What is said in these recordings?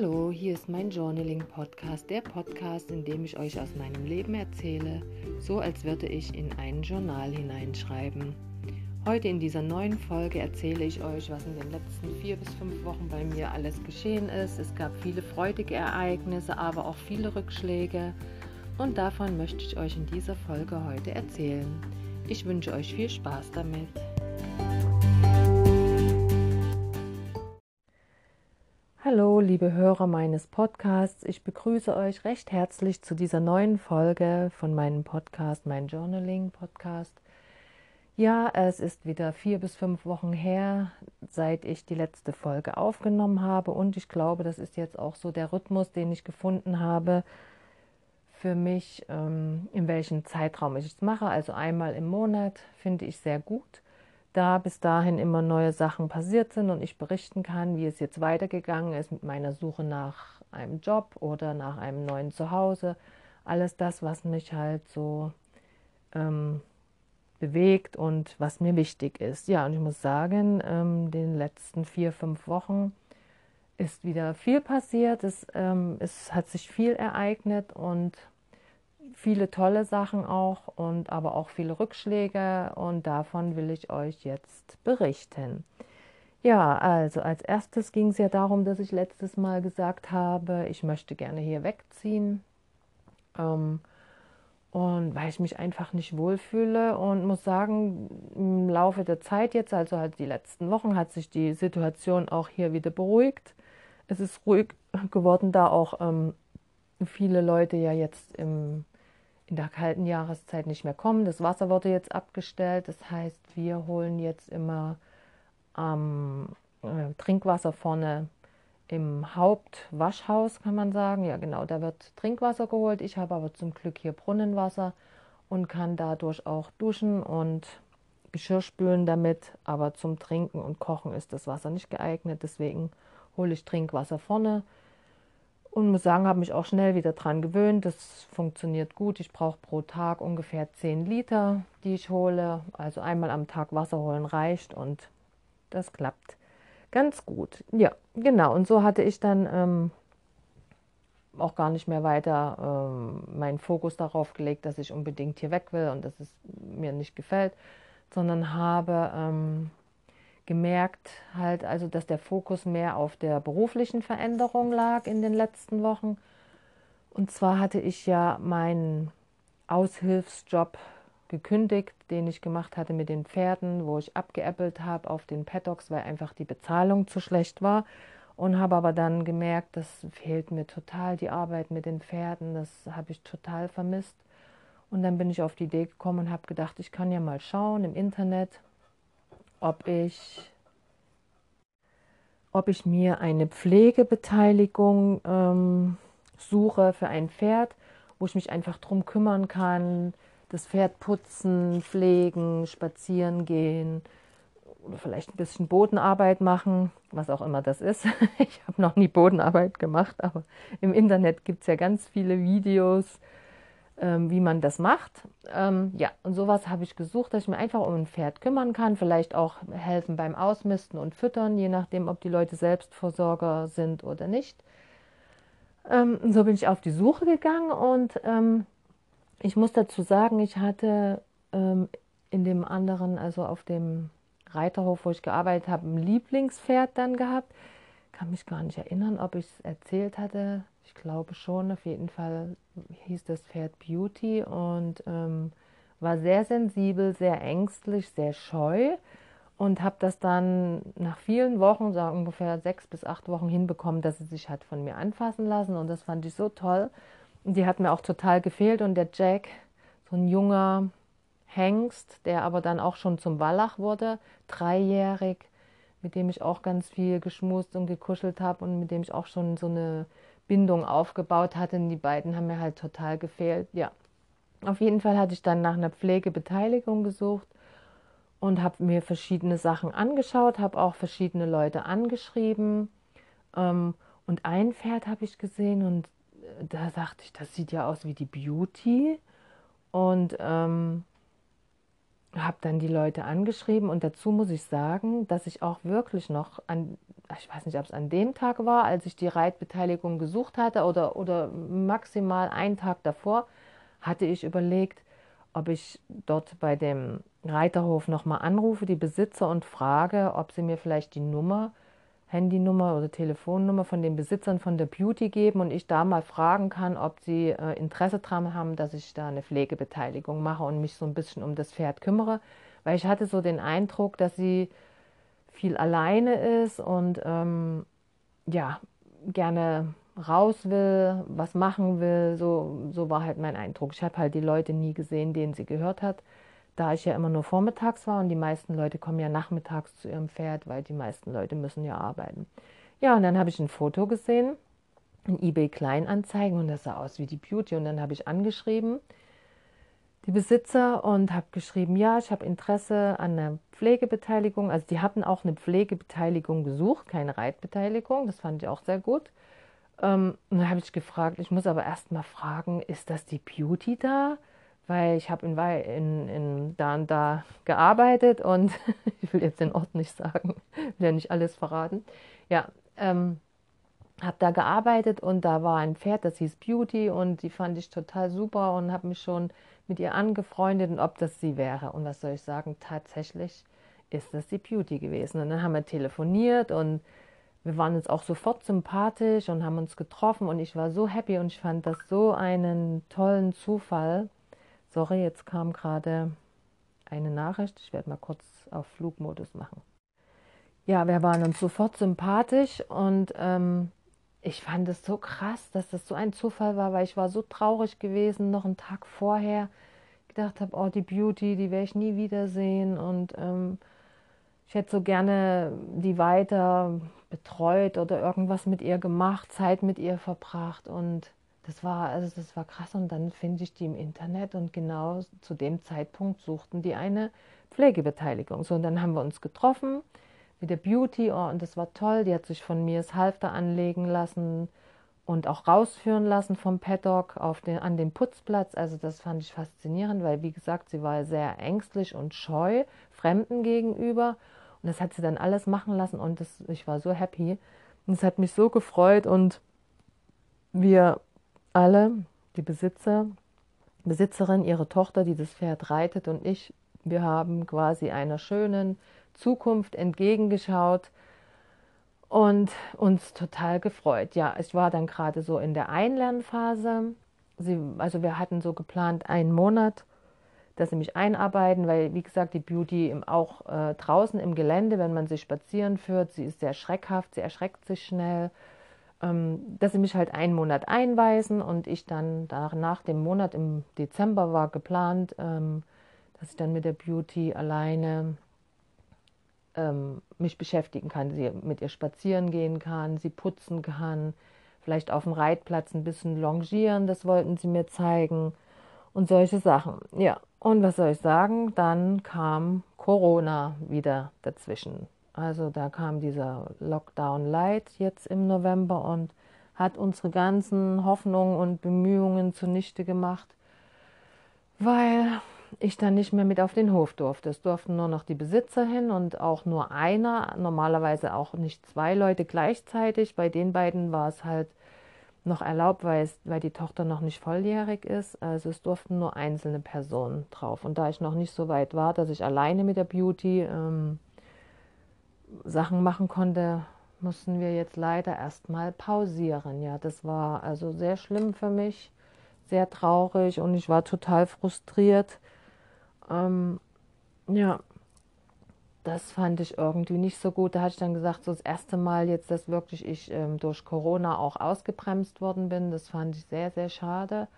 Hallo, hier ist mein Journaling Podcast, der Podcast, in dem ich euch aus meinem Leben erzähle, so als würde ich in ein Journal hineinschreiben. Heute in dieser neuen Folge erzähle ich euch, was in den letzten vier bis fünf Wochen bei mir alles geschehen ist. Es gab viele freudige Ereignisse, aber auch viele Rückschläge und davon möchte ich euch in dieser Folge heute erzählen. Ich wünsche euch viel Spaß damit. Liebe Hörer meines Podcasts. Ich begrüße euch recht herzlich zu dieser neuen Folge von meinem Podcast, mein Journaling Podcast. Ja, es ist wieder vier bis fünf Wochen her, seit ich die letzte Folge aufgenommen habe. Und ich glaube, das ist jetzt auch so der Rhythmus, den ich gefunden habe für mich, ähm, in welchem Zeitraum ich es mache. Also einmal im Monat finde ich sehr gut da bis dahin immer neue Sachen passiert sind und ich berichten kann, wie es jetzt weitergegangen ist mit meiner Suche nach einem Job oder nach einem neuen Zuhause. Alles das, was mich halt so ähm, bewegt und was mir wichtig ist. Ja, und ich muss sagen, ähm, den letzten vier, fünf Wochen ist wieder viel passiert. Es, ähm, es hat sich viel ereignet und viele tolle Sachen auch und aber auch viele Rückschläge und davon will ich euch jetzt berichten. Ja, also als erstes ging es ja darum, dass ich letztes Mal gesagt habe, ich möchte gerne hier wegziehen. Ähm, und weil ich mich einfach nicht wohlfühle und muss sagen, im Laufe der Zeit jetzt, also halt die letzten Wochen, hat sich die Situation auch hier wieder beruhigt. Es ist ruhig geworden, da auch ähm, viele Leute ja jetzt im in der kalten Jahreszeit nicht mehr kommen. Das Wasser wurde jetzt abgestellt. Das heißt, wir holen jetzt immer ähm, äh, Trinkwasser vorne im Hauptwaschhaus, kann man sagen. Ja, genau, da wird Trinkwasser geholt. Ich habe aber zum Glück hier Brunnenwasser und kann dadurch auch duschen und Geschirr spülen damit. Aber zum Trinken und Kochen ist das Wasser nicht geeignet. Deswegen hole ich Trinkwasser vorne und muss sagen, habe mich auch schnell wieder dran gewöhnt. Das funktioniert gut. Ich brauche pro Tag ungefähr 10 Liter, die ich hole. Also einmal am Tag Wasser holen reicht und das klappt ganz gut. Ja, genau. Und so hatte ich dann ähm, auch gar nicht mehr weiter ähm, meinen Fokus darauf gelegt, dass ich unbedingt hier weg will und dass es mir nicht gefällt, sondern habe ähm, gemerkt, halt also, dass der Fokus mehr auf der beruflichen Veränderung lag in den letzten Wochen. Und zwar hatte ich ja meinen Aushilfsjob gekündigt, den ich gemacht hatte mit den Pferden, wo ich abgeäppelt habe auf den Paddocks, weil einfach die Bezahlung zu schlecht war. Und habe aber dann gemerkt, das fehlt mir total, die Arbeit mit den Pferden, das habe ich total vermisst. Und dann bin ich auf die Idee gekommen und habe gedacht, ich kann ja mal schauen im Internet, ob ich, ob ich mir eine Pflegebeteiligung ähm, suche für ein Pferd, wo ich mich einfach drum kümmern kann, das Pferd putzen, pflegen, spazieren gehen oder vielleicht ein bisschen Bodenarbeit machen, was auch immer das ist. Ich habe noch nie Bodenarbeit gemacht, aber im Internet gibt es ja ganz viele Videos, ähm, wie man das macht. Ähm, ja, und sowas habe ich gesucht, dass ich mir einfach um ein Pferd kümmern kann, vielleicht auch helfen beim Ausmisten und Füttern, je nachdem, ob die Leute Selbstversorger sind oder nicht. Ähm, so bin ich auf die Suche gegangen und ähm, ich muss dazu sagen, ich hatte ähm, in dem anderen, also auf dem Reiterhof, wo ich gearbeitet habe, ein Lieblingspferd dann gehabt. Kann mich gar nicht erinnern, ob ich es erzählt hatte. Ich glaube schon, auf jeden Fall hieß das Pferd Beauty und ähm, war sehr sensibel, sehr ängstlich, sehr scheu und habe das dann nach vielen Wochen, so ungefähr sechs bis acht Wochen hinbekommen, dass sie sich hat von mir anfassen lassen und das fand ich so toll. Und die hat mir auch total gefehlt und der Jack, so ein junger Hengst, der aber dann auch schon zum Wallach wurde, dreijährig, mit dem ich auch ganz viel geschmust und gekuschelt habe und mit dem ich auch schon so eine Bindung aufgebaut hatte. Und die beiden haben mir halt total gefehlt. Ja, auf jeden Fall hatte ich dann nach einer Pflegebeteiligung gesucht und habe mir verschiedene Sachen angeschaut, habe auch verschiedene Leute angeschrieben. Ähm, und ein Pferd habe ich gesehen und äh, da sagte ich, das sieht ja aus wie die Beauty. Und ähm, habe dann die Leute angeschrieben und dazu muss ich sagen, dass ich auch wirklich noch an ich weiß nicht, ob es an dem Tag war, als ich die Reitbeteiligung gesucht hatte oder, oder maximal einen Tag davor, hatte ich überlegt, ob ich dort bei dem Reiterhof nochmal anrufe, die Besitzer und frage, ob sie mir vielleicht die Nummer, Handynummer oder Telefonnummer von den Besitzern von der Beauty geben und ich da mal fragen kann, ob sie äh, Interesse daran haben, dass ich da eine Pflegebeteiligung mache und mich so ein bisschen um das Pferd kümmere, weil ich hatte so den Eindruck, dass sie viel alleine ist und ähm, ja, gerne raus will, was machen will. So, so war halt mein Eindruck. Ich habe halt die Leute nie gesehen, denen sie gehört hat, da ich ja immer nur vormittags war und die meisten Leute kommen ja nachmittags zu ihrem Pferd, weil die meisten Leute müssen ja arbeiten. Ja, und dann habe ich ein Foto gesehen in eBay Kleinanzeigen und das sah aus wie die Beauty und dann habe ich angeschrieben die Besitzer und habe geschrieben, ja, ich habe Interesse an einer Pflegebeteiligung. Also die hatten auch eine Pflegebeteiligung gesucht, keine Reitbeteiligung. Das fand ich auch sehr gut. Ähm, und dann habe ich gefragt, ich muss aber erst mal fragen, ist das die Beauty da? Weil ich habe in, in, in da und da gearbeitet und ich will jetzt den Ort nicht sagen, will ja nicht alles verraten. Ja, ähm, habe da gearbeitet und da war ein Pferd, das hieß Beauty und die fand ich total super und habe mich schon mit ihr angefreundet und ob das sie wäre. Und was soll ich sagen, tatsächlich ist das die Beauty gewesen. Und dann haben wir telefoniert und wir waren uns auch sofort sympathisch und haben uns getroffen und ich war so happy und ich fand das so einen tollen Zufall. Sorry, jetzt kam gerade eine Nachricht. Ich werde mal kurz auf Flugmodus machen. Ja, wir waren uns sofort sympathisch und ähm, ich fand es so krass, dass das so ein Zufall war, weil ich war so traurig gewesen, noch einen Tag vorher. Gedacht habe, oh, die Beauty, die werde ich nie wiedersehen. Und ähm, ich hätte so gerne die weiter betreut oder irgendwas mit ihr gemacht, Zeit mit ihr verbracht. Und das war, also das war krass. Und dann finde ich die im Internet und genau zu dem Zeitpunkt suchten die eine Pflegebeteiligung. So, und dann haben wir uns getroffen mit der Beauty oh, und das war toll. Die hat sich von mir das Halfter anlegen lassen und auch rausführen lassen vom Paddock auf den, an den Putzplatz. Also das fand ich faszinierend, weil wie gesagt, sie war sehr ängstlich und scheu Fremden gegenüber. Und das hat sie dann alles machen lassen und das, ich war so happy. Und es hat mich so gefreut und wir alle, die Besitzer, Besitzerin, ihre Tochter, die das Pferd reitet und ich, wir haben quasi einer schönen Zukunft entgegengeschaut und uns total gefreut. Ja, ich war dann gerade so in der Einlernphase. Sie, also wir hatten so geplant einen Monat, dass sie mich einarbeiten, weil wie gesagt die Beauty im, auch äh, draußen im Gelände, wenn man sie spazieren führt, sie ist sehr schreckhaft, sie erschreckt sich schnell, ähm, dass sie mich halt einen Monat einweisen und ich dann nach, nach dem Monat im Dezember war geplant, ähm, dass ich dann mit der Beauty alleine ähm, mich beschäftigen kann, sie mit ihr spazieren gehen kann, sie putzen kann, vielleicht auf dem Reitplatz ein bisschen longieren, das wollten sie mir zeigen und solche Sachen. Ja, und was soll ich sagen? Dann kam Corona wieder dazwischen. Also da kam dieser Lockdown Light jetzt im November und hat unsere ganzen Hoffnungen und Bemühungen zunichte gemacht, weil ich dann nicht mehr mit auf den Hof durfte. Es durften nur noch die Besitzer hin und auch nur einer, normalerweise auch nicht zwei Leute gleichzeitig. Bei den beiden war es halt noch erlaubt, weil, es, weil die Tochter noch nicht volljährig ist. Also es durften nur einzelne Personen drauf. Und da ich noch nicht so weit war, dass ich alleine mit der Beauty ähm, Sachen machen konnte, mussten wir jetzt leider erstmal pausieren. Ja, das war also sehr schlimm für mich, sehr traurig und ich war total frustriert ähm, ja, das fand ich irgendwie nicht so gut. Da hatte ich dann gesagt, so das erste Mal jetzt, dass wirklich ich ähm, durch Corona auch ausgebremst worden bin. Das fand ich sehr, sehr schade.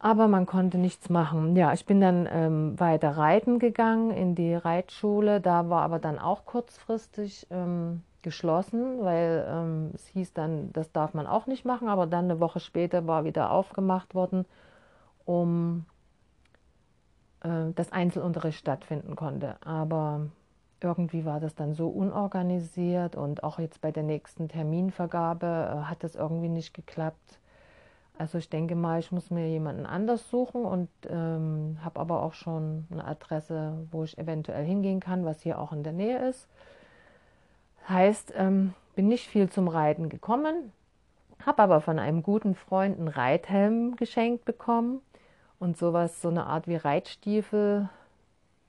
Aber man konnte nichts machen. Ja, ich bin dann ähm, weiter reiten gegangen in die Reitschule. Da war aber dann auch kurzfristig ähm, geschlossen, weil ähm, es hieß dann, das darf man auch nicht machen. Aber dann eine Woche später war wieder aufgemacht worden, um äh, dass Einzelunterricht stattfinden konnte. Aber irgendwie war das dann so unorganisiert und auch jetzt bei der nächsten Terminvergabe äh, hat das irgendwie nicht geklappt. Also ich denke mal, ich muss mir jemanden anders suchen und ähm, habe aber auch schon eine Adresse, wo ich eventuell hingehen kann, was hier auch in der Nähe ist. Heißt, ähm, bin nicht viel zum Reiten gekommen, habe aber von einem guten Freund einen Reithelm geschenkt bekommen und sowas, so eine Art wie Reitstiefel,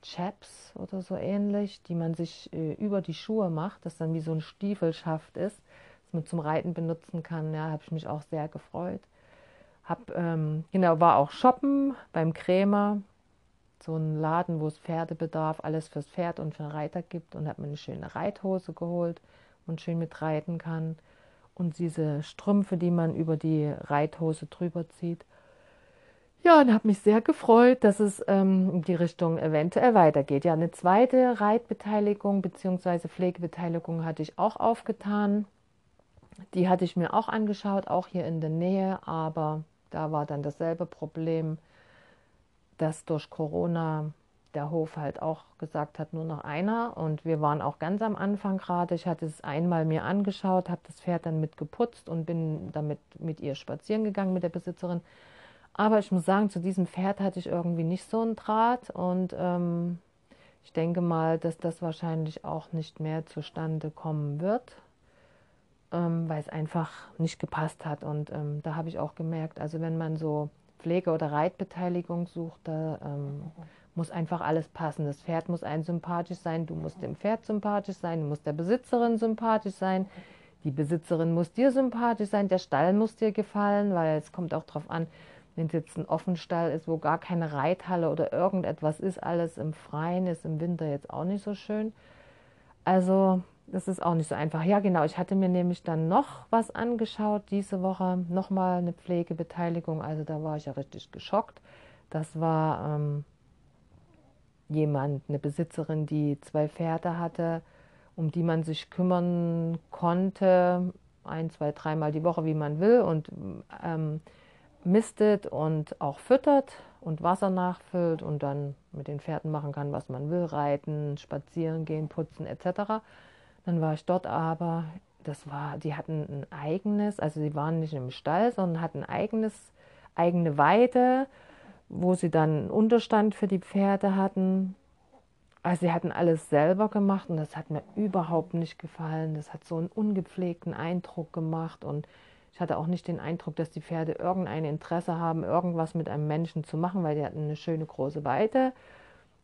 Chaps oder so ähnlich, die man sich äh, über die Schuhe macht, das dann wie so ein Stiefelschaft ist, das man zum Reiten benutzen kann. Ja, habe ich mich auch sehr gefreut. Hab, ähm, genau, war auch shoppen beim Krämer, so ein Laden, wo es Pferdebedarf, alles fürs Pferd und für den Reiter gibt und habe mir eine schöne Reithose geholt und schön mit reiten kann und diese Strümpfe, die man über die Reithose drüber zieht. Ja, und habe mich sehr gefreut, dass es ähm, in die Richtung eventuell weitergeht. Ja, eine zweite Reitbeteiligung bzw. Pflegebeteiligung hatte ich auch aufgetan. Die hatte ich mir auch angeschaut, auch hier in der Nähe, aber da war dann dasselbe Problem, dass durch Corona der Hof halt auch gesagt hat, nur noch einer. Und wir waren auch ganz am Anfang gerade. Ich hatte es einmal mir angeschaut, habe das Pferd dann mit geputzt und bin damit mit ihr spazieren gegangen, mit der Besitzerin. Aber ich muss sagen, zu diesem Pferd hatte ich irgendwie nicht so einen Draht und ähm, ich denke mal, dass das wahrscheinlich auch nicht mehr zustande kommen wird, ähm, weil es einfach nicht gepasst hat. Und ähm, da habe ich auch gemerkt, also wenn man so Pflege- oder Reitbeteiligung sucht, da ähm, muss einfach alles passen. Das Pferd muss einem sympathisch sein, du musst dem Pferd sympathisch sein, du musst der Besitzerin sympathisch sein, die Besitzerin muss dir sympathisch sein, der Stall muss dir gefallen, weil es kommt auch darauf an, wenn es jetzt ein Offenstall ist, wo gar keine Reithalle oder irgendetwas ist, alles im Freien ist im Winter jetzt auch nicht so schön. Also das ist auch nicht so einfach. Ja, genau. Ich hatte mir nämlich dann noch was angeschaut diese Woche, nochmal eine Pflegebeteiligung. Also da war ich ja richtig geschockt. Das war ähm, jemand, eine Besitzerin, die zwei Pferde hatte, um die man sich kümmern konnte, ein, zwei, dreimal die Woche, wie man will. Und ähm, mistet und auch füttert und Wasser nachfüllt und dann mit den Pferden machen kann, was man will, reiten, spazieren gehen, putzen etc. Dann war ich dort aber, das war, die hatten ein eigenes, also sie waren nicht im Stall, sondern hatten eigenes, eigene Weide, wo sie dann einen Unterstand für die Pferde hatten. Also sie hatten alles selber gemacht und das hat mir überhaupt nicht gefallen. Das hat so einen ungepflegten Eindruck gemacht und ich hatte auch nicht den Eindruck, dass die Pferde irgendein Interesse haben, irgendwas mit einem Menschen zu machen, weil die hatten eine schöne große Weide,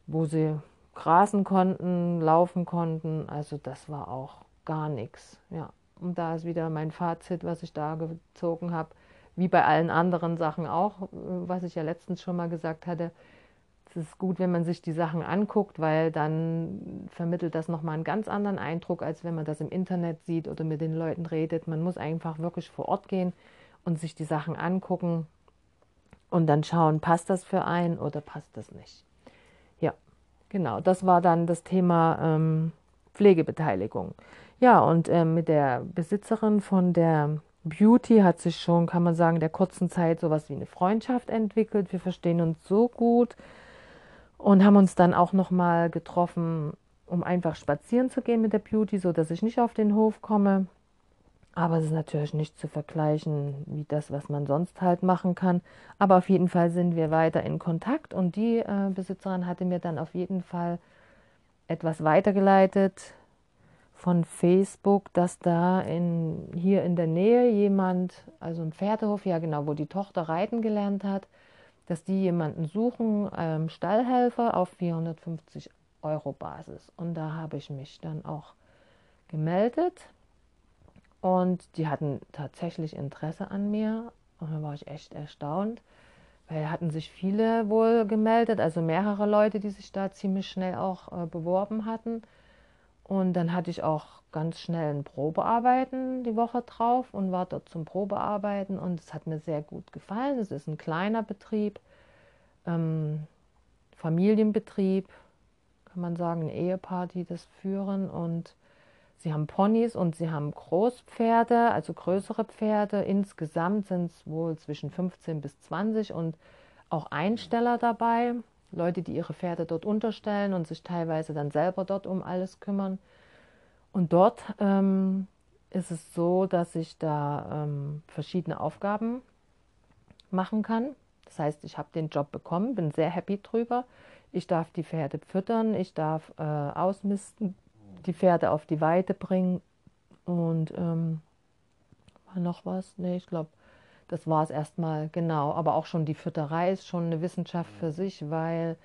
wo sie grasen konnten, laufen konnten. Also das war auch gar nichts. Ja. Und da ist wieder mein Fazit, was ich da gezogen habe, wie bei allen anderen Sachen auch, was ich ja letztens schon mal gesagt hatte es ist gut, wenn man sich die Sachen anguckt, weil dann vermittelt das nochmal einen ganz anderen Eindruck, als wenn man das im Internet sieht oder mit den Leuten redet. Man muss einfach wirklich vor Ort gehen und sich die Sachen angucken und dann schauen, passt das für einen oder passt das nicht. Ja, genau, das war dann das Thema ähm, Pflegebeteiligung. Ja, und äh, mit der Besitzerin von der Beauty hat sich schon, kann man sagen, der kurzen Zeit sowas wie eine Freundschaft entwickelt. Wir verstehen uns so gut und haben uns dann auch noch mal getroffen, um einfach spazieren zu gehen mit der Beauty, so dass ich nicht auf den Hof komme. Aber es ist natürlich nicht zu vergleichen wie das, was man sonst halt machen kann. Aber auf jeden Fall sind wir weiter in Kontakt und die äh, Besitzerin hatte mir dann auf jeden Fall etwas weitergeleitet von Facebook, dass da in, hier in der Nähe jemand, also ein Pferdehof, ja genau, wo die Tochter reiten gelernt hat, dass die jemanden suchen, ähm, Stallhelfer auf 450 Euro Basis. Und da habe ich mich dann auch gemeldet und die hatten tatsächlich Interesse an mir. Und da war ich echt erstaunt, weil hatten sich viele wohl gemeldet, also mehrere Leute, die sich da ziemlich schnell auch äh, beworben hatten. Und dann hatte ich auch ganz schnell ein Probearbeiten die Woche drauf und war dort zum Probearbeiten und es hat mir sehr gut gefallen. Es ist ein kleiner Betrieb, ähm, Familienbetrieb, kann man sagen, ein Ehepaar, die das führen und sie haben Ponys und sie haben Großpferde, also größere Pferde. Insgesamt sind es wohl zwischen 15 bis 20 und auch Einsteller dabei. Leute, die ihre Pferde dort unterstellen und sich teilweise dann selber dort um alles kümmern. Und dort ähm, ist es so, dass ich da ähm, verschiedene Aufgaben machen kann. Das heißt, ich habe den Job bekommen, bin sehr happy drüber. Ich darf die Pferde füttern, ich darf äh, ausmisten, die Pferde auf die Weide bringen. Und ähm, war noch was? Nee, ich glaube, das war es erstmal genau. Aber auch schon die Fütterei ist schon eine Wissenschaft für sich, weil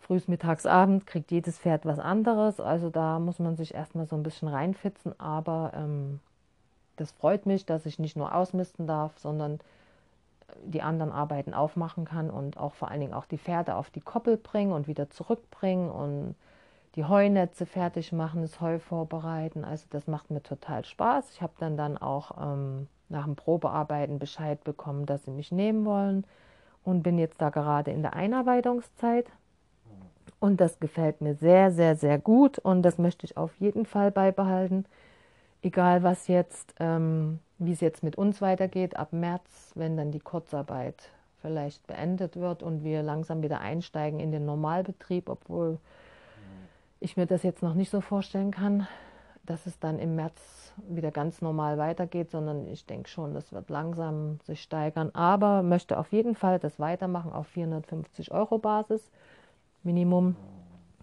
frühs, mittags, abend kriegt jedes Pferd was anderes. Also da muss man sich erstmal so ein bisschen reinfitzen. Aber ähm, das freut mich, dass ich nicht nur ausmisten darf, sondern die anderen Arbeiten aufmachen kann und auch vor allen Dingen auch die Pferde auf die Koppel bringen und wieder zurückbringen und die Heunetze fertig machen, das Heu vorbereiten. Also das macht mir total Spaß. Ich habe dann dann auch ähm, nach dem Probearbeiten Bescheid bekommen, dass sie mich nehmen wollen und bin jetzt da gerade in der Einarbeitungszeit. Und das gefällt mir sehr, sehr, sehr gut und das möchte ich auf jeden Fall beibehalten. Egal was jetzt, ähm, wie es jetzt mit uns weitergeht, ab März, wenn dann die Kurzarbeit vielleicht beendet wird und wir langsam wieder einsteigen in den Normalbetrieb, obwohl ich mir das jetzt noch nicht so vorstellen kann, dass es dann im März wieder ganz normal weitergeht, sondern ich denke schon, das wird langsam sich steigern. Aber möchte auf jeden Fall das weitermachen auf 450 Euro Basis Minimum.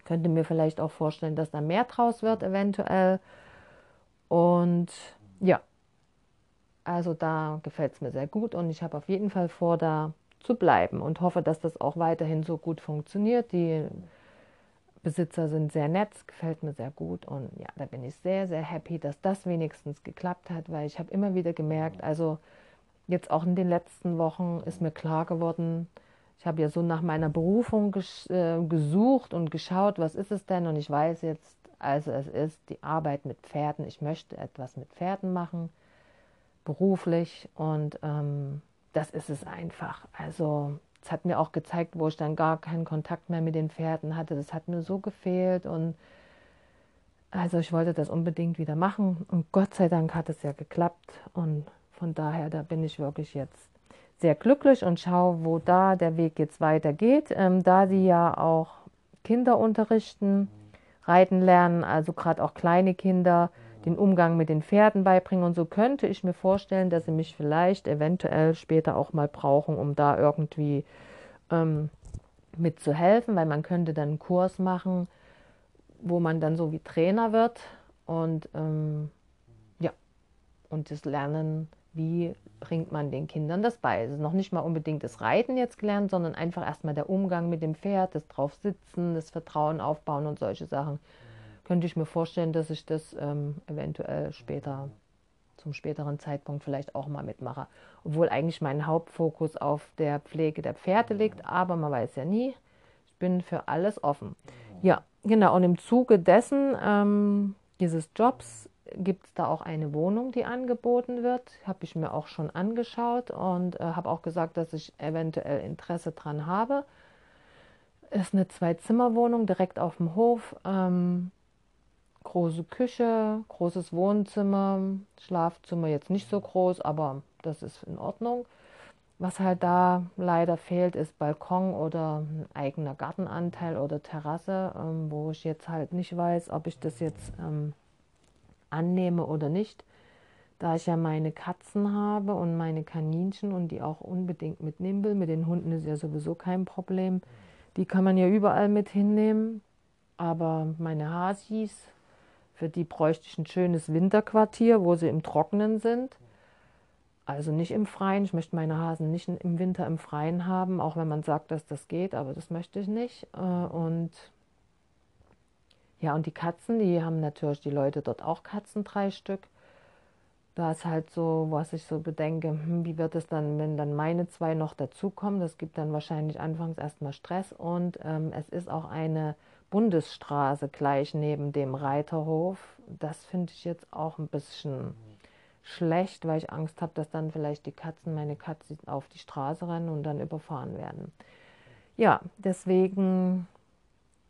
Könnte mir vielleicht auch vorstellen, dass da mehr draus wird eventuell. Und ja, also da gefällt es mir sehr gut und ich habe auf jeden Fall vor, da zu bleiben und hoffe, dass das auch weiterhin so gut funktioniert. Die Besitzer sind sehr nett, gefällt mir sehr gut und ja, da bin ich sehr, sehr happy, dass das wenigstens geklappt hat, weil ich habe immer wieder gemerkt, also jetzt auch in den letzten Wochen ist mir klar geworden, ich habe ja so nach meiner Berufung ges äh, gesucht und geschaut, was ist es denn? Und ich weiß jetzt, also es ist die Arbeit mit Pferden, ich möchte etwas mit Pferden machen, beruflich und ähm, das ist es einfach. Also es hat mir auch gezeigt, wo ich dann gar keinen Kontakt mehr mit den Pferden hatte. Das hat mir so gefehlt und also ich wollte das unbedingt wieder machen und Gott sei Dank hat es ja geklappt und von daher, da bin ich wirklich jetzt sehr glücklich und schaue, wo da der Weg jetzt weitergeht. Ähm, da sie ja auch Kinder unterrichten, reiten lernen, also gerade auch kleine Kinder, den Umgang mit den Pferden beibringen und so könnte ich mir vorstellen, dass sie mich vielleicht eventuell später auch mal brauchen, um da irgendwie ähm, mitzuhelfen, weil man könnte dann einen Kurs machen, wo man dann so wie Trainer wird und ähm, ja, und das Lernen, wie bringt man den Kindern das bei. Es ist noch nicht mal unbedingt das Reiten jetzt gelernt, sondern einfach erstmal der Umgang mit dem Pferd, das drauf sitzen, das Vertrauen aufbauen und solche Sachen könnte ich mir vorstellen, dass ich das ähm, eventuell später, zum späteren Zeitpunkt vielleicht auch mal mitmache. Obwohl eigentlich mein Hauptfokus auf der Pflege der Pferde liegt, aber man weiß ja nie. Ich bin für alles offen. Ja, genau. Und im Zuge dessen, ähm, dieses Jobs, gibt es da auch eine Wohnung, die angeboten wird. Habe ich mir auch schon angeschaut und äh, habe auch gesagt, dass ich eventuell Interesse dran habe. Ist eine Zwei-Zimmer-Wohnung direkt auf dem Hof. Ähm, große Küche, großes Wohnzimmer, Schlafzimmer jetzt nicht so groß, aber das ist in Ordnung. Was halt da leider fehlt, ist Balkon oder ein eigener Gartenanteil oder Terrasse, ähm, wo ich jetzt halt nicht weiß, ob ich das jetzt ähm, annehme oder nicht. Da ich ja meine Katzen habe und meine Kaninchen und die auch unbedingt mitnehmen will, mit den Hunden ist ja sowieso kein Problem. Die kann man ja überall mit hinnehmen. Aber meine Hasis, für die bräuchte ich ein schönes Winterquartier, wo sie im Trockenen sind. Also nicht im Freien. Ich möchte meine Hasen nicht im Winter im Freien haben, auch wenn man sagt, dass das geht, aber das möchte ich nicht. Äh, und ja, und die Katzen, die haben natürlich die Leute dort auch Katzen, drei Stück. Da ist halt so, was ich so bedenke, hm, wie wird es dann, wenn dann meine zwei noch dazukommen? Das gibt dann wahrscheinlich anfangs erstmal Stress und ähm, es ist auch eine Bundesstraße gleich neben dem Reiterhof. Das finde ich jetzt auch ein bisschen schlecht, weil ich Angst habe, dass dann vielleicht die Katzen, meine Katzen auf die Straße rennen und dann überfahren werden. Ja, deswegen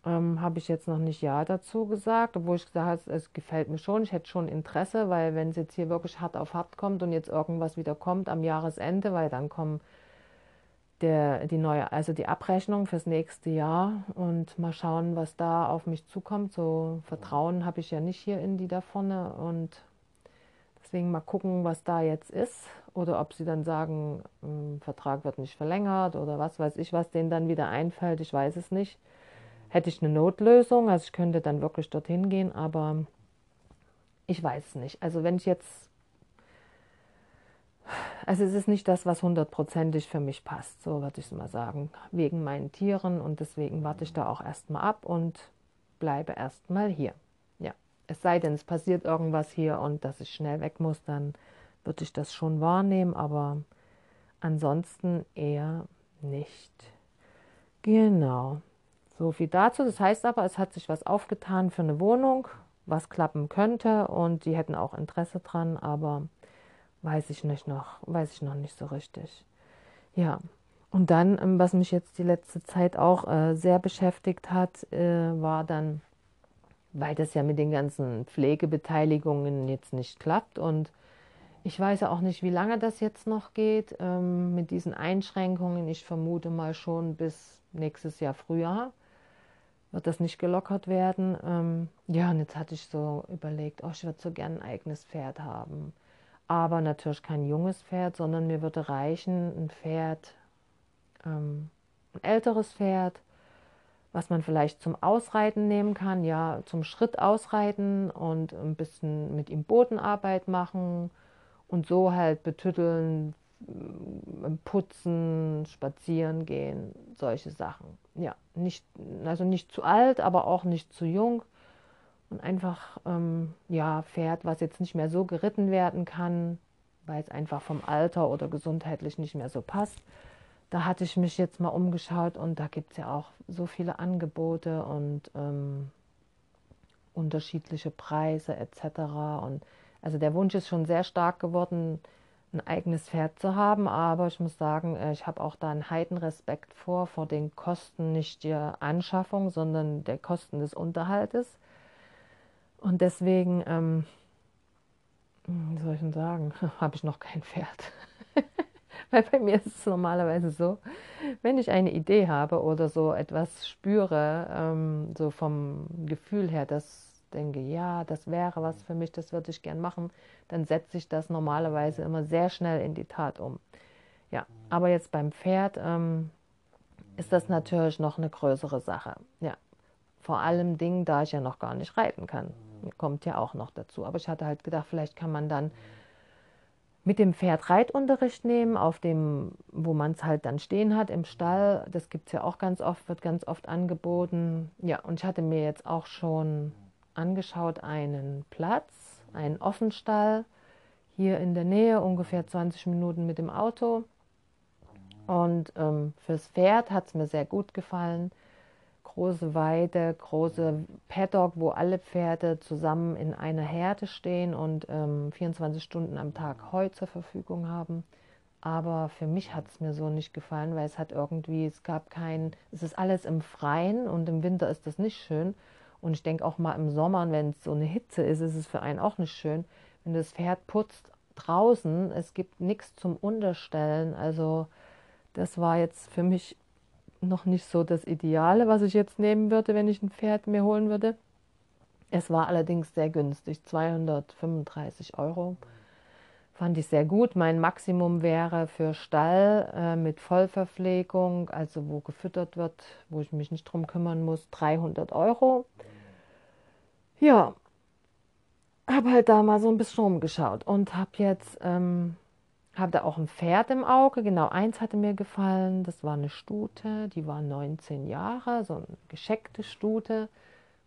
ähm, habe ich jetzt noch nicht Ja dazu gesagt, obwohl ich gesagt habe, es gefällt mir schon. Ich hätte schon Interesse, weil wenn es jetzt hier wirklich hart auf hart kommt und jetzt irgendwas wieder kommt am Jahresende, weil dann kommen der, die neue, also die Abrechnung fürs nächste Jahr und mal schauen, was da auf mich zukommt. So Vertrauen habe ich ja nicht hier in die da vorne und deswegen mal gucken, was da jetzt ist oder ob sie dann sagen, ein Vertrag wird nicht verlängert oder was weiß ich, was denen dann wieder einfällt. Ich weiß es nicht. hätte ich eine Notlösung, also ich könnte dann wirklich dorthin gehen, aber ich weiß es nicht. Also wenn ich jetzt, also es ist nicht das, was hundertprozentig für mich passt, so würde ich es mal sagen, wegen meinen Tieren und deswegen warte ich da auch erstmal ab und bleibe erstmal hier. Ja, es sei denn, es passiert irgendwas hier und dass ich schnell weg muss, dann würde ich das schon wahrnehmen, aber ansonsten eher nicht. Genau. So viel dazu. Das heißt aber, es hat sich was aufgetan für eine Wohnung, was klappen könnte und die hätten auch Interesse dran, aber weiß ich nicht noch, weiß ich noch nicht so richtig. Ja. Und dann, ähm, was mich jetzt die letzte Zeit auch äh, sehr beschäftigt hat, äh, war dann, weil das ja mit den ganzen Pflegebeteiligungen jetzt nicht klappt und ich weiß ja auch nicht, wie lange das jetzt noch geht ähm, mit diesen Einschränkungen. Ich vermute mal schon bis nächstes Jahr Frühjahr wird das nicht gelockert werden. Ähm, ja, und jetzt hatte ich so überlegt, oh, ich würde so gern ein eigenes Pferd haben. Aber natürlich kein junges Pferd, sondern mir würde reichen ein Pferd, ähm, ein älteres Pferd, was man vielleicht zum Ausreiten nehmen kann, ja, zum Schritt ausreiten und ein bisschen mit ihm Bodenarbeit machen und so halt betütteln, äh, putzen, spazieren gehen, solche Sachen. Ja, nicht, also nicht zu alt, aber auch nicht zu jung. Und einfach, ähm, ja, Pferd, was jetzt nicht mehr so geritten werden kann, weil es einfach vom Alter oder gesundheitlich nicht mehr so passt. Da hatte ich mich jetzt mal umgeschaut und da gibt es ja auch so viele Angebote und ähm, unterschiedliche Preise etc. Und also der Wunsch ist schon sehr stark geworden, ein eigenes Pferd zu haben, aber ich muss sagen, äh, ich habe auch da einen Heidenrespekt vor, vor den Kosten nicht der Anschaffung, sondern der Kosten des Unterhaltes. Und deswegen, ähm, wie soll ich denn sagen, habe ich noch kein Pferd. Weil bei mir ist es normalerweise so, wenn ich eine Idee habe oder so etwas spüre, ähm, so vom Gefühl her, dass denke, ja, das wäre was für mich, das würde ich gern machen, dann setze ich das normalerweise immer sehr schnell in die Tat um. Ja, aber jetzt beim Pferd ähm, ist das natürlich noch eine größere Sache. Ja, vor allem Dingen, da ich ja noch gar nicht reiten kann. Kommt ja auch noch dazu. Aber ich hatte halt gedacht, vielleicht kann man dann mit dem Pferd Reitunterricht nehmen, auf dem, wo man es halt dann stehen hat im Stall. Das gibt es ja auch ganz oft, wird ganz oft angeboten. Ja, und ich hatte mir jetzt auch schon angeschaut einen Platz, einen Offenstall hier in der Nähe, ungefähr 20 Minuten mit dem Auto. Und ähm, fürs Pferd hat es mir sehr gut gefallen. Große Weide, große Paddock, wo alle Pferde zusammen in einer Herde stehen und ähm, 24 Stunden am Tag Heu zur Verfügung haben. Aber für mich hat es mir so nicht gefallen, weil es hat irgendwie, es gab kein, es ist alles im Freien und im Winter ist das nicht schön. Und ich denke auch mal im Sommer, wenn es so eine Hitze ist, ist es für einen auch nicht schön, wenn das Pferd putzt draußen. Es gibt nichts zum Unterstellen. Also das war jetzt für mich noch nicht so das Ideale, was ich jetzt nehmen würde, wenn ich ein Pferd mir holen würde. Es war allerdings sehr günstig, 235 Euro. Fand ich sehr gut. Mein Maximum wäre für Stall äh, mit Vollverpflegung, also wo gefüttert wird, wo ich mich nicht drum kümmern muss, 300 Euro. Ja, habe halt da mal so ein bisschen rumgeschaut und habe jetzt, ähm, habe da auch ein Pferd im Auge. Genau, eins hatte mir gefallen. Das war eine Stute, die war 19 Jahre, so eine gescheckte Stute.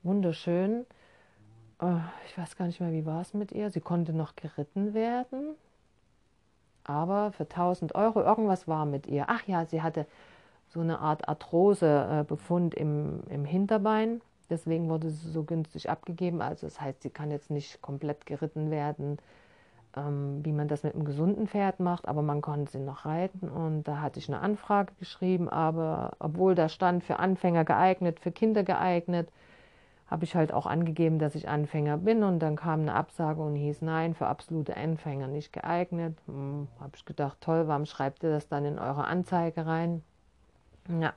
Wunderschön. Äh, ich weiß gar nicht mehr, wie war es mit ihr. Sie konnte noch geritten werden. Aber für 1000 Euro irgendwas war mit ihr. Ach ja, sie hatte so eine Art Arthrosebefund äh, im, im Hinterbein. Deswegen wurde sie so günstig abgegeben. Also das heißt, sie kann jetzt nicht komplett geritten werden, ähm, wie man das mit einem gesunden Pferd macht, aber man konnte sie noch reiten. Und da hatte ich eine Anfrage geschrieben, aber obwohl da stand für Anfänger geeignet, für Kinder geeignet, habe ich halt auch angegeben, dass ich Anfänger bin. Und dann kam eine Absage und hieß, nein, für absolute Anfänger nicht geeignet. Hm, habe ich gedacht, toll, warum schreibt ihr das dann in eure Anzeige rein? Ja,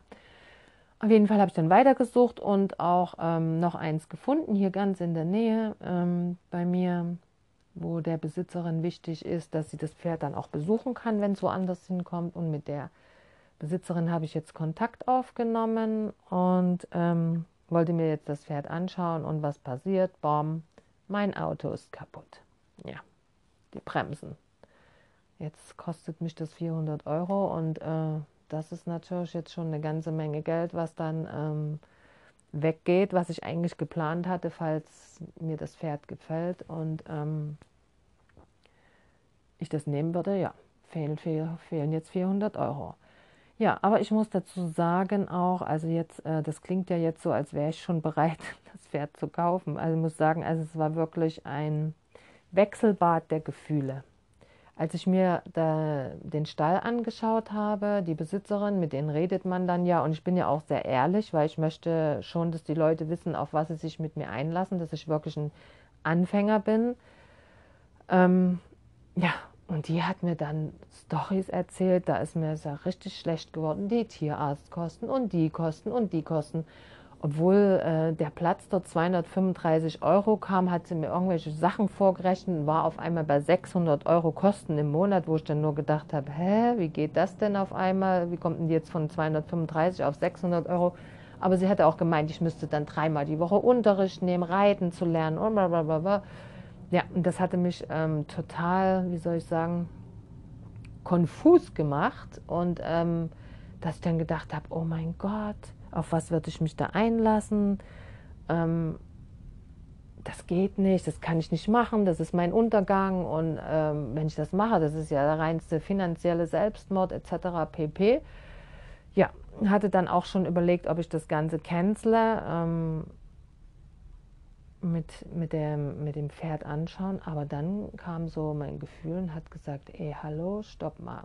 auf jeden Fall habe ich dann weitergesucht und auch ähm, noch eins gefunden, hier ganz in der Nähe ähm, bei mir, wo der Besitzerin wichtig ist, dass sie das Pferd dann auch besuchen kann, wenn es woanders hinkommt. Und mit der Besitzerin habe ich jetzt Kontakt aufgenommen und ähm, wollte mir jetzt das Pferd anschauen und was passiert? Bom, mein Auto ist kaputt. Ja, die Bremsen. Jetzt kostet mich das 400 Euro und äh, das ist natürlich jetzt schon eine ganze Menge Geld, was dann ähm, weggeht, was ich eigentlich geplant hatte, falls mir das Pferd gefällt und ähm, ich das nehmen würde. Ja, fehlen, fehlen jetzt 400 Euro. Ja, aber ich muss dazu sagen auch, also jetzt, äh, das klingt ja jetzt so, als wäre ich schon bereit, das Pferd zu kaufen. Also ich muss sagen, also es war wirklich ein Wechselbad der Gefühle. Als ich mir den Stall angeschaut habe, die Besitzerin, mit denen redet man dann ja und ich bin ja auch sehr ehrlich, weil ich möchte schon, dass die Leute wissen, auf was sie sich mit mir einlassen, dass ich wirklich ein Anfänger bin. Ähm, ja, und die hat mir dann Stories erzählt, da ist mir ja richtig schlecht geworden. Die Tierarztkosten und die Kosten und die Kosten. Obwohl äh, der Platz dort 235 Euro kam, hat sie mir irgendwelche Sachen vorgerechnet und war auf einmal bei 600 Euro Kosten im Monat, wo ich dann nur gedacht habe, hä, wie geht das denn auf einmal? Wie kommt denn die jetzt von 235 auf 600 Euro? Aber sie hatte auch gemeint, ich müsste dann dreimal die Woche Unterricht nehmen, reiten zu lernen und blablabla. Ja, und das hatte mich ähm, total, wie soll ich sagen, konfus gemacht und ähm, dass ich dann gedacht habe, oh mein Gott, auf was würde ich mich da einlassen? Ähm, das geht nicht, das kann ich nicht machen, das ist mein Untergang und ähm, wenn ich das mache, das ist ja der reinste finanzielle Selbstmord etc. pp. Ja, hatte dann auch schon überlegt, ob ich das Ganze cancele. Mit, mit, dem, mit dem Pferd anschauen, aber dann kam so mein Gefühl und hat gesagt, ey, hallo, stopp mal.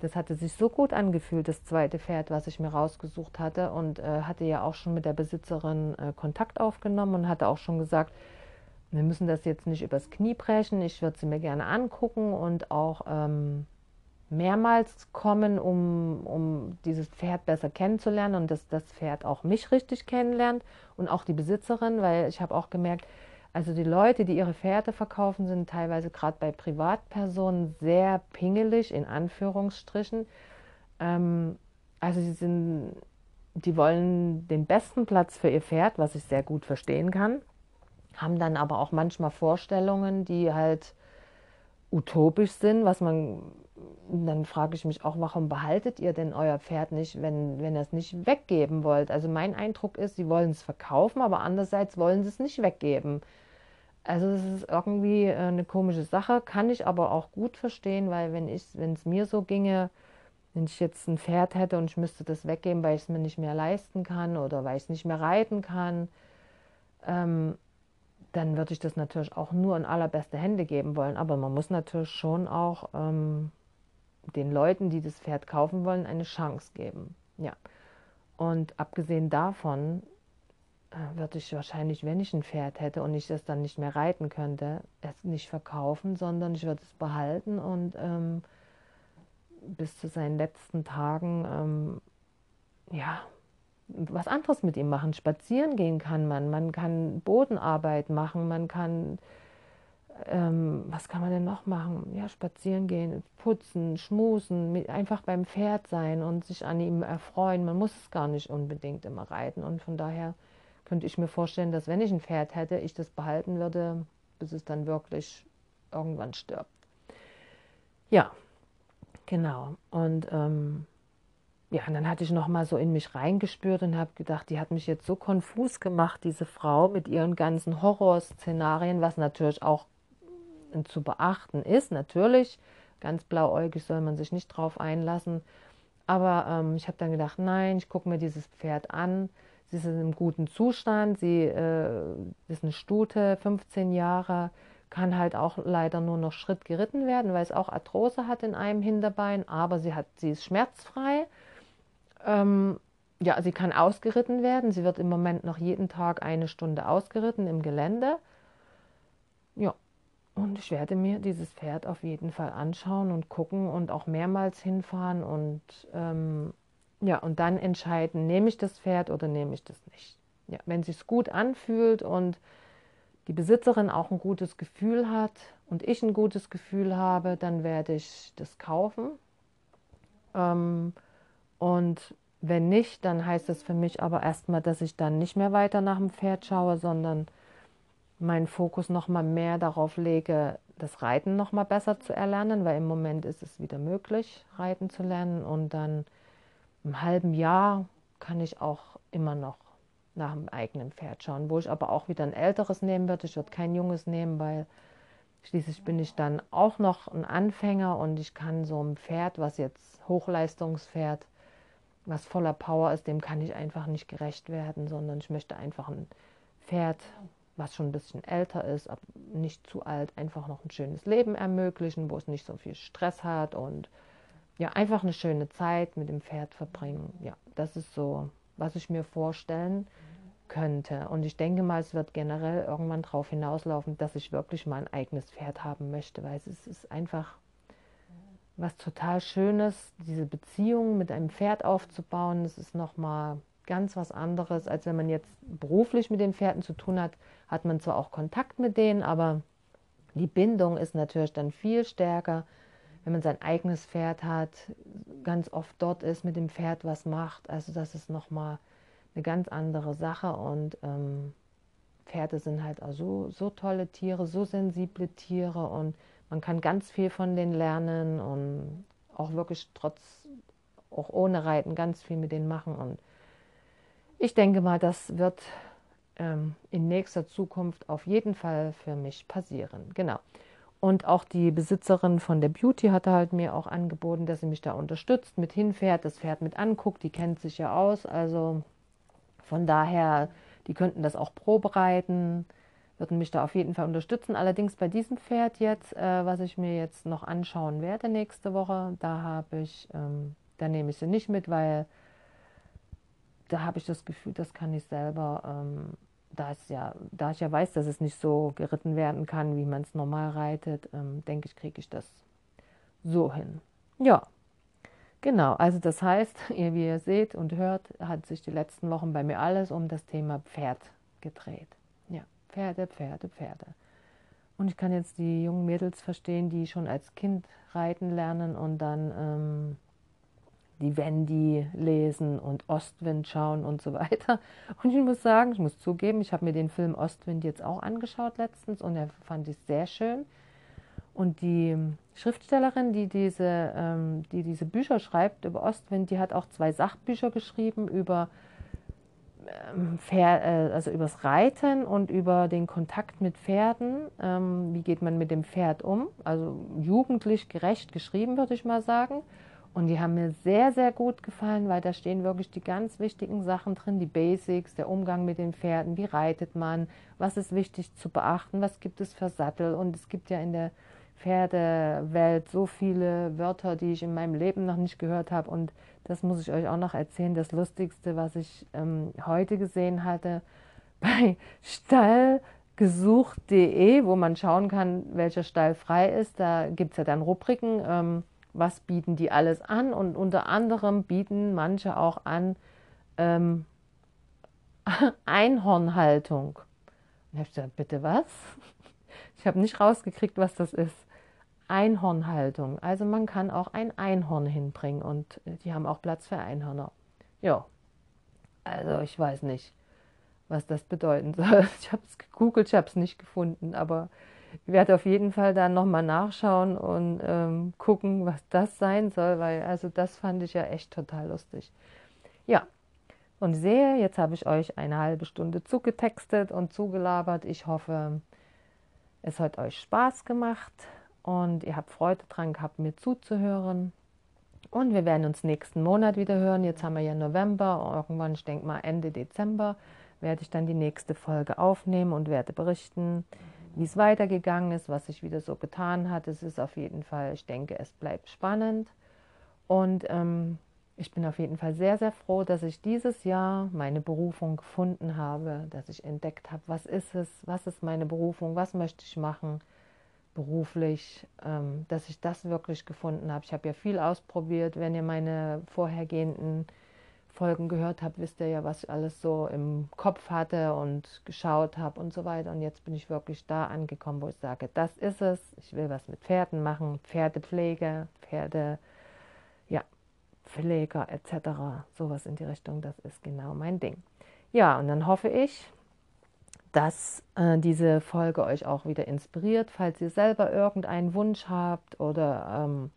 Das hatte sich so gut angefühlt, das zweite Pferd, was ich mir rausgesucht hatte und äh, hatte ja auch schon mit der Besitzerin äh, Kontakt aufgenommen und hatte auch schon gesagt, wir müssen das jetzt nicht übers Knie brechen, ich würde sie mir gerne angucken und auch ähm, mehrmals kommen, um, um dieses Pferd besser kennenzulernen und dass das Pferd auch mich richtig kennenlernt und auch die Besitzerin, weil ich habe auch gemerkt, also die Leute, die ihre Pferde verkaufen, sind teilweise gerade bei Privatpersonen sehr pingelig, in Anführungsstrichen. Ähm, also sie sind, die wollen den besten Platz für ihr Pferd, was ich sehr gut verstehen kann, haben dann aber auch manchmal Vorstellungen, die halt utopisch sind, was man dann frage ich mich auch, warum behaltet ihr denn euer Pferd nicht, wenn, wenn ihr es nicht weggeben wollt? Also mein Eindruck ist, sie wollen es verkaufen, aber andererseits wollen sie es nicht weggeben. Also es ist irgendwie äh, eine komische Sache, kann ich aber auch gut verstehen, weil wenn ich, wenn es mir so ginge, wenn ich jetzt ein Pferd hätte und ich müsste das weggeben, weil ich es mir nicht mehr leisten kann oder weil ich es nicht mehr reiten kann, ähm, dann würde ich das natürlich auch nur in allerbeste Hände geben wollen. Aber man muss natürlich schon auch ähm, den Leuten, die das Pferd kaufen wollen, eine Chance geben. Ja. Und abgesehen davon äh, würde ich wahrscheinlich, wenn ich ein Pferd hätte und ich das dann nicht mehr reiten könnte, es nicht verkaufen, sondern ich würde es behalten und ähm, bis zu seinen letzten Tagen ähm, ja was anderes mit ihm machen. Spazieren gehen kann man, man kann Bodenarbeit machen, man kann ähm, was kann man denn noch machen? Ja, spazieren gehen, putzen, schmusen, mit, einfach beim Pferd sein und sich an ihm erfreuen. Man muss es gar nicht unbedingt immer reiten. Und von daher könnte ich mir vorstellen, dass wenn ich ein Pferd hätte, ich das behalten würde, bis es dann wirklich irgendwann stirbt. Ja, genau. Und ähm, ja, und dann hatte ich noch mal so in mich reingespürt und habe gedacht, die hat mich jetzt so konfus gemacht, diese Frau mit ihren ganzen Horrorszenarien, was natürlich auch zu beachten ist. Natürlich, ganz blauäugig soll man sich nicht drauf einlassen. Aber ähm, ich habe dann gedacht, nein, ich gucke mir dieses Pferd an. Sie ist in einem guten Zustand. Sie äh, ist eine Stute, 15 Jahre, kann halt auch leider nur noch Schritt geritten werden, weil es auch Arthrose hat in einem Hinterbein. Aber sie, hat, sie ist schmerzfrei. Ähm, ja, sie kann ausgeritten werden. Sie wird im Moment noch jeden Tag eine Stunde ausgeritten im Gelände. Ja, und ich werde mir dieses Pferd auf jeden Fall anschauen und gucken und auch mehrmals hinfahren und ähm, ja, und dann entscheiden, nehme ich das Pferd oder nehme ich das nicht. Ja, wenn es sich gut anfühlt und die Besitzerin auch ein gutes Gefühl hat und ich ein gutes Gefühl habe, dann werde ich das kaufen. Ähm, und wenn nicht, dann heißt das für mich aber erstmal, dass ich dann nicht mehr weiter nach dem Pferd schaue, sondern meinen Fokus nochmal mehr darauf lege, das Reiten nochmal besser zu erlernen, weil im Moment ist es wieder möglich, Reiten zu lernen. Und dann im halben Jahr kann ich auch immer noch nach dem eigenen Pferd schauen, wo ich aber auch wieder ein älteres nehmen würde. Ich würde kein junges nehmen, weil schließlich bin ich dann auch noch ein Anfänger und ich kann so ein Pferd, was jetzt Hochleistungspferd, was voller Power ist, dem kann ich einfach nicht gerecht werden, sondern ich möchte einfach ein Pferd, was schon ein bisschen älter ist, aber nicht zu alt, einfach noch ein schönes Leben ermöglichen, wo es nicht so viel Stress hat und ja, einfach eine schöne Zeit mit dem Pferd verbringen. Ja, das ist so, was ich mir vorstellen könnte. Und ich denke mal, es wird generell irgendwann darauf hinauslaufen, dass ich wirklich mal ein eigenes Pferd haben möchte, weil es ist einfach was total Schönes, diese Beziehung mit einem Pferd aufzubauen. Es ist nochmal ganz was anderes, als wenn man jetzt beruflich mit den Pferden zu tun hat. Hat man zwar auch Kontakt mit denen, aber die Bindung ist natürlich dann viel stärker, wenn man sein eigenes Pferd hat, ganz oft dort ist, mit dem Pferd was macht. Also das ist nochmal eine ganz andere Sache und ähm, Pferde sind halt auch so, so tolle Tiere, so sensible Tiere und man kann ganz viel von denen lernen und auch wirklich trotz, auch ohne Reiten ganz viel mit denen machen. Und ich denke mal, das wird ähm, in nächster Zukunft auf jeden Fall für mich passieren. Genau. Und auch die Besitzerin von der Beauty hatte halt mir auch angeboten, dass sie mich da unterstützt, mit hinfährt, das Pferd mit anguckt, die kennt sich ja aus. Also von daher, die könnten das auch probereiten würden mich da auf jeden Fall unterstützen. Allerdings bei diesem Pferd jetzt, äh, was ich mir jetzt noch anschauen werde nächste Woche, da habe ich, ähm, da nehme ich sie nicht mit, weil da habe ich das Gefühl, das kann ich selber, ähm, da, ist ja, da ich ja weiß, dass es nicht so geritten werden kann, wie man es normal reitet, ähm, denke ich, kriege ich das so hin. Ja, genau. Also das heißt, ihr, wie ihr seht und hört, hat sich die letzten Wochen bei mir alles um das Thema Pferd gedreht. Pferde, Pferde, Pferde. Und ich kann jetzt die jungen Mädels verstehen, die schon als Kind reiten lernen und dann ähm, die Wendy lesen und Ostwind schauen und so weiter. Und ich muss sagen, ich muss zugeben, ich habe mir den Film Ostwind jetzt auch angeschaut letztens und er fand ich sehr schön. Und die Schriftstellerin, die diese, ähm, die diese Bücher schreibt über Ostwind, die hat auch zwei Sachbücher geschrieben über ähm, äh, also übers Reiten und über den Kontakt mit Pferden. Ähm, wie geht man mit dem Pferd um? Also jugendlich gerecht geschrieben, würde ich mal sagen. Und die haben mir sehr, sehr gut gefallen, weil da stehen wirklich die ganz wichtigen Sachen drin, die Basics, der Umgang mit den Pferden, wie reitet man, was ist wichtig zu beachten, was gibt es für Sattel. Und es gibt ja in der Pferdewelt so viele Wörter, die ich in meinem Leben noch nicht gehört habe. Und das muss ich euch auch noch erzählen. Das Lustigste, was ich ähm, heute gesehen hatte bei stallgesucht.de, wo man schauen kann, welcher Stall frei ist. Da gibt es ja dann Rubriken, ähm, was bieten die alles an. Und unter anderem bieten manche auch an ähm, Einhornhaltung. Und ich gesagt, bitte was? Ich habe nicht rausgekriegt, was das ist. Einhornhaltung. Also man kann auch ein Einhorn hinbringen und die haben auch Platz für Einhörner. Ja, also ich weiß nicht, was das bedeuten soll. Ich habe es gegoogelt, ich habe es nicht gefunden, aber werde auf jeden Fall dann nochmal nachschauen und ähm, gucken, was das sein soll, weil also das fand ich ja echt total lustig. Ja, und sehe, jetzt habe ich euch eine halbe Stunde zugetextet und zugelabert. Ich hoffe, es hat euch Spaß gemacht und ihr habt Freude dran gehabt, mir zuzuhören. Und wir werden uns nächsten Monat wieder hören. Jetzt haben wir ja November, irgendwann, ich denke mal Ende Dezember, werde ich dann die nächste Folge aufnehmen und werde berichten, wie es weitergegangen ist, was sich wieder so getan hat. Es ist auf jeden Fall, ich denke, es bleibt spannend. Und ähm, ich bin auf jeden Fall sehr, sehr froh, dass ich dieses Jahr meine Berufung gefunden habe, dass ich entdeckt habe, was ist es, was ist meine Berufung, was möchte ich machen beruflich, ähm, dass ich das wirklich gefunden habe. Ich habe ja viel ausprobiert. Wenn ihr meine vorhergehenden Folgen gehört habt, wisst ihr ja, was ich alles so im Kopf hatte und geschaut habe und so weiter. Und jetzt bin ich wirklich da angekommen, wo ich sage, das ist es. Ich will was mit Pferden machen, Pferdepflege, Pferde, ja, Pfleger etc. Sowas in die Richtung, das ist genau mein Ding. Ja, und dann hoffe ich, dass äh, diese Folge euch auch wieder inspiriert, falls ihr selber irgendeinen Wunsch habt oder ähm,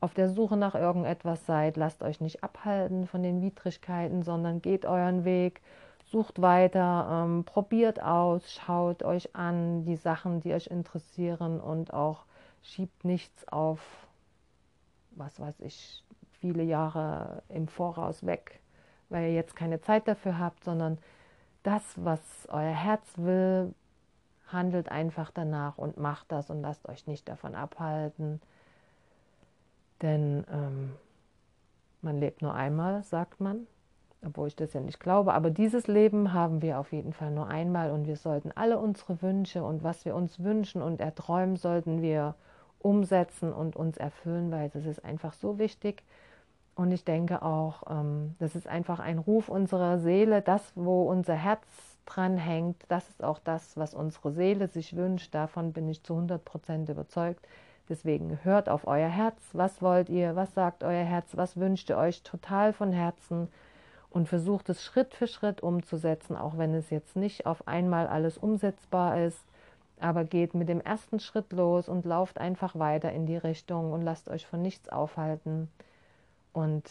auf der Suche nach irgendetwas seid, lasst euch nicht abhalten von den Widrigkeiten, sondern geht euren Weg, sucht weiter, ähm, probiert aus, schaut euch an die Sachen, die euch interessieren und auch schiebt nichts auf, was weiß ich, viele Jahre im Voraus weg, weil ihr jetzt keine Zeit dafür habt, sondern das, was euer Herz will, handelt einfach danach und macht das und lasst euch nicht davon abhalten. Denn ähm, man lebt nur einmal, sagt man, obwohl ich das ja nicht glaube. Aber dieses Leben haben wir auf jeden Fall nur einmal und wir sollten alle unsere Wünsche und was wir uns wünschen und erträumen, sollten wir umsetzen und uns erfüllen, weil das ist einfach so wichtig. Und ich denke auch, ähm, das ist einfach ein Ruf unserer Seele, das, wo unser Herz dran hängt, das ist auch das, was unsere Seele sich wünscht. Davon bin ich zu 100 Prozent überzeugt. Deswegen hört auf euer Herz. Was wollt ihr? Was sagt euer Herz? Was wünscht ihr euch total von Herzen? Und versucht es Schritt für Schritt umzusetzen, auch wenn es jetzt nicht auf einmal alles umsetzbar ist. Aber geht mit dem ersten Schritt los und lauft einfach weiter in die Richtung und lasst euch von nichts aufhalten und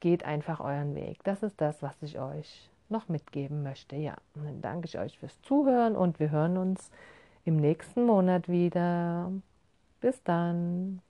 geht einfach euren Weg. Das ist das, was ich euch noch mitgeben möchte. Ja, und dann danke ich euch fürs Zuhören und wir hören uns im nächsten Monat wieder. Bis dann.